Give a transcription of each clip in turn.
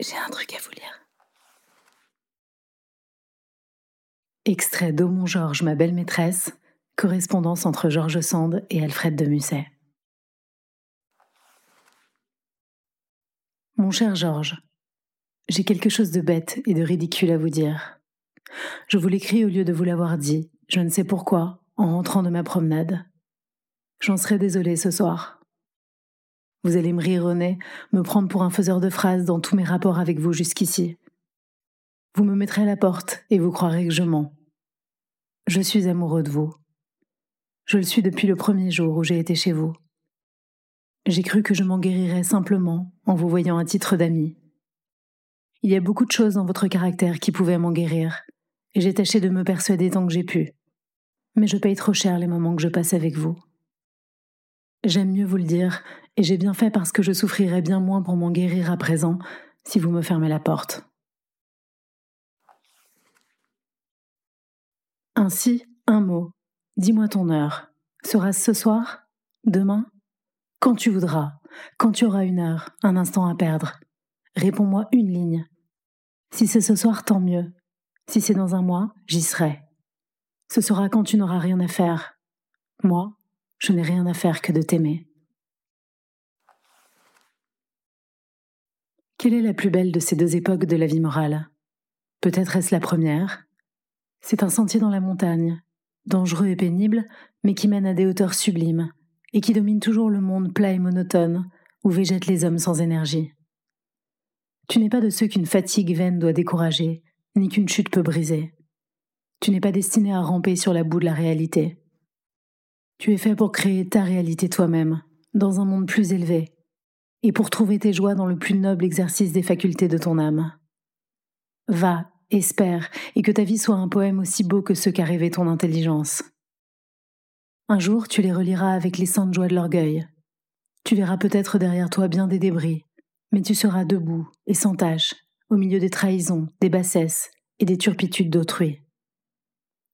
J'ai un truc à vous lire. Extrait d'Aumont Georges, ma belle maîtresse, correspondance entre Georges Sand et Alfred de Musset. Mon cher Georges, j'ai quelque chose de bête et de ridicule à vous dire. Je vous l'écris au lieu de vous l'avoir dit, je ne sais pourquoi, en rentrant de ma promenade. J'en serai désolée ce soir. Vous allez me rire au nez, me prendre pour un faiseur de phrases dans tous mes rapports avec vous jusqu'ici. Vous me mettrez à la porte et vous croirez que je mens. Je suis amoureux de vous. Je le suis depuis le premier jour où j'ai été chez vous. J'ai cru que je m'en guérirais simplement en vous voyant à titre d'ami. Il y a beaucoup de choses dans votre caractère qui pouvaient m'en guérir, et j'ai tâché de me persuader tant que j'ai pu. Mais je paye trop cher les moments que je passe avec vous. J'aime mieux vous le dire, et j'ai bien fait parce que je souffrirais bien moins pour m'en guérir à présent si vous me fermez la porte. Ainsi, un mot. Dis-moi ton heure. Sera-ce ce soir? Demain? Quand tu voudras. Quand tu auras une heure, un instant à perdre. Réponds-moi une ligne. Si c'est ce soir, tant mieux. Si c'est dans un mois, j'y serai. Ce sera quand tu n'auras rien à faire. Moi, je n'ai rien à faire que de t'aimer. Quelle est la plus belle de ces deux époques de la vie morale? Peut-être est-ce la première C'est un sentier dans la montagne, dangereux et pénible, mais qui mène à des hauteurs sublimes, et qui domine toujours le monde plat et monotone, où végètent les hommes sans énergie. Tu n'es pas de ceux qu'une fatigue vaine doit décourager, ni qu'une chute peut briser. Tu n'es pas destiné à ramper sur la boue de la réalité. Tu es fait pour créer ta réalité toi-même, dans un monde plus élevé, et pour trouver tes joies dans le plus noble exercice des facultés de ton âme. Va, espère, et que ta vie soit un poème aussi beau que ceux qu'a rêvé ton intelligence. Un jour, tu les reliras avec les saintes joies de l'orgueil. Tu verras peut-être derrière toi bien des débris, mais tu seras debout et sans tache, au milieu des trahisons, des bassesses et des turpitudes d'autrui.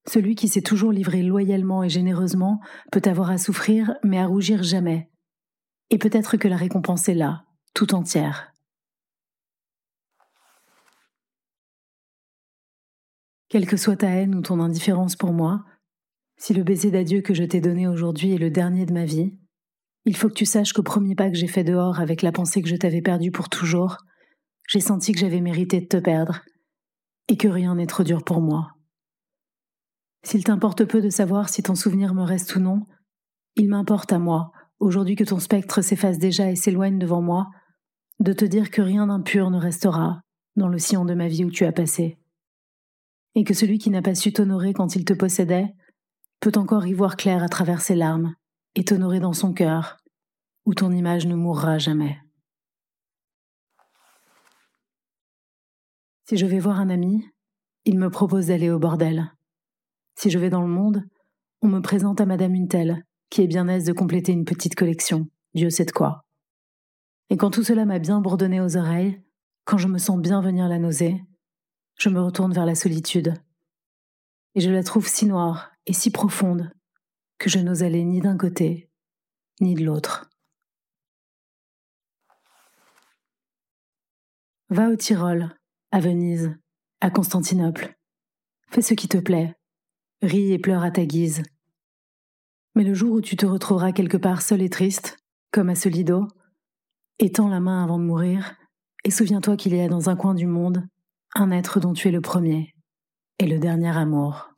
Celui qui s'est toujours livré loyalement et généreusement peut avoir à souffrir, mais à rougir jamais. Et peut-être que la récompense est là, tout entière. Quelle que soit ta haine ou ton indifférence pour moi, si le baiser d'adieu que je t'ai donné aujourd'hui est le dernier de ma vie, il faut que tu saches qu'au premier pas que j'ai fait dehors avec la pensée que je t'avais perdu pour toujours, j'ai senti que j'avais mérité de te perdre, et que rien n'est trop dur pour moi. S'il t'importe peu de savoir si ton souvenir me reste ou non, il m'importe à moi, aujourd'hui que ton spectre s'efface déjà et s'éloigne devant moi, de te dire que rien d'impur ne restera dans le sillon de ma vie où tu as passé. Et que celui qui n'a pas su t'honorer quand il te possédait peut encore y voir clair à travers ses larmes et t'honorer dans son cœur, où ton image ne mourra jamais. Si je vais voir un ami, il me propose d'aller au bordel. Si je vais dans le monde, on me présente à Madame une qui est bien aise de compléter une petite collection, Dieu sait de quoi. Et quand tout cela m'a bien bourdonné aux oreilles, quand je me sens bien venir la nausée, je me retourne vers la solitude. Et je la trouve si noire et si profonde que je n'ose aller ni d'un côté, ni de l'autre. Va au Tyrol, à Venise, à Constantinople. Fais ce qui te plaît, ris et pleure à ta guise. Mais le jour où tu te retrouveras quelque part seul et triste, comme à ce lido, étends la main avant de mourir, et souviens-toi qu'il y a dans un coin du monde un être dont tu es le premier et le dernier amour.